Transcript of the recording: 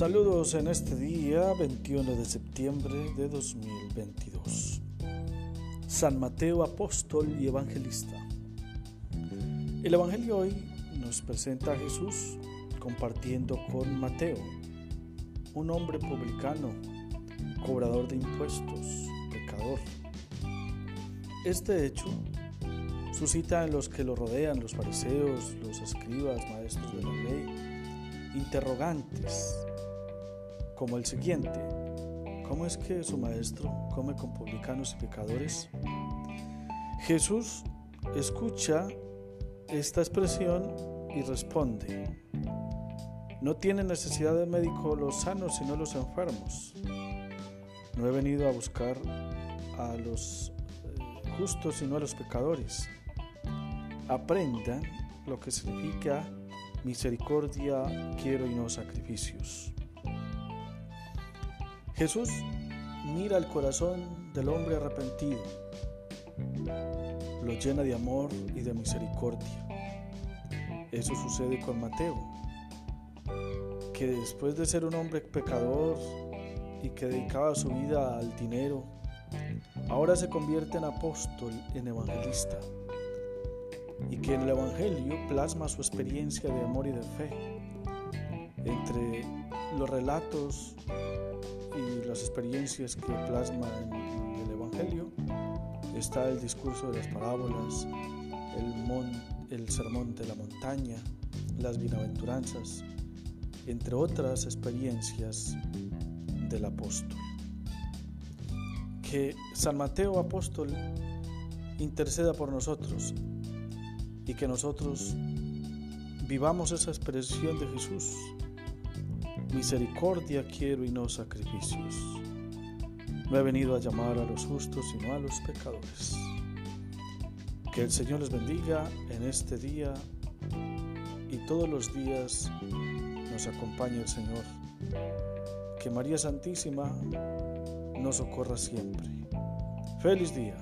Saludos en este día 21 de septiembre de 2022. San Mateo Apóstol y Evangelista. El Evangelio hoy nos presenta a Jesús compartiendo con Mateo, un hombre publicano, cobrador de impuestos, pecador. Este hecho suscita en los que lo rodean, los fariseos, los escribas, maestros de la ley, interrogantes como el siguiente. ¿Cómo es que su maestro come con publicanos y pecadores? Jesús escucha esta expresión y responde, no tiene necesidad de médico los sanos sino los enfermos. No he venido a buscar a los eh, justos sino a los pecadores. Aprendan lo que significa misericordia quiero y no sacrificios. Jesús mira el corazón del hombre arrepentido, lo llena de amor y de misericordia. Eso sucede con Mateo, que después de ser un hombre pecador y que dedicaba su vida al dinero, ahora se convierte en apóstol, en evangelista, y que en el Evangelio plasma su experiencia de amor y de fe. Entre los relatos y las experiencias que plasma en el Evangelio está el discurso de las parábolas, el, el sermón de la montaña, las bienaventuranzas, entre otras experiencias del apóstol. Que San Mateo apóstol interceda por nosotros y que nosotros vivamos esa expresión de Jesús Misericordia quiero y no sacrificios. No he venido a llamar a los justos, sino a los pecadores. Que el Señor les bendiga en este día y todos los días nos acompañe el Señor. Que María Santísima nos socorra siempre. Feliz día.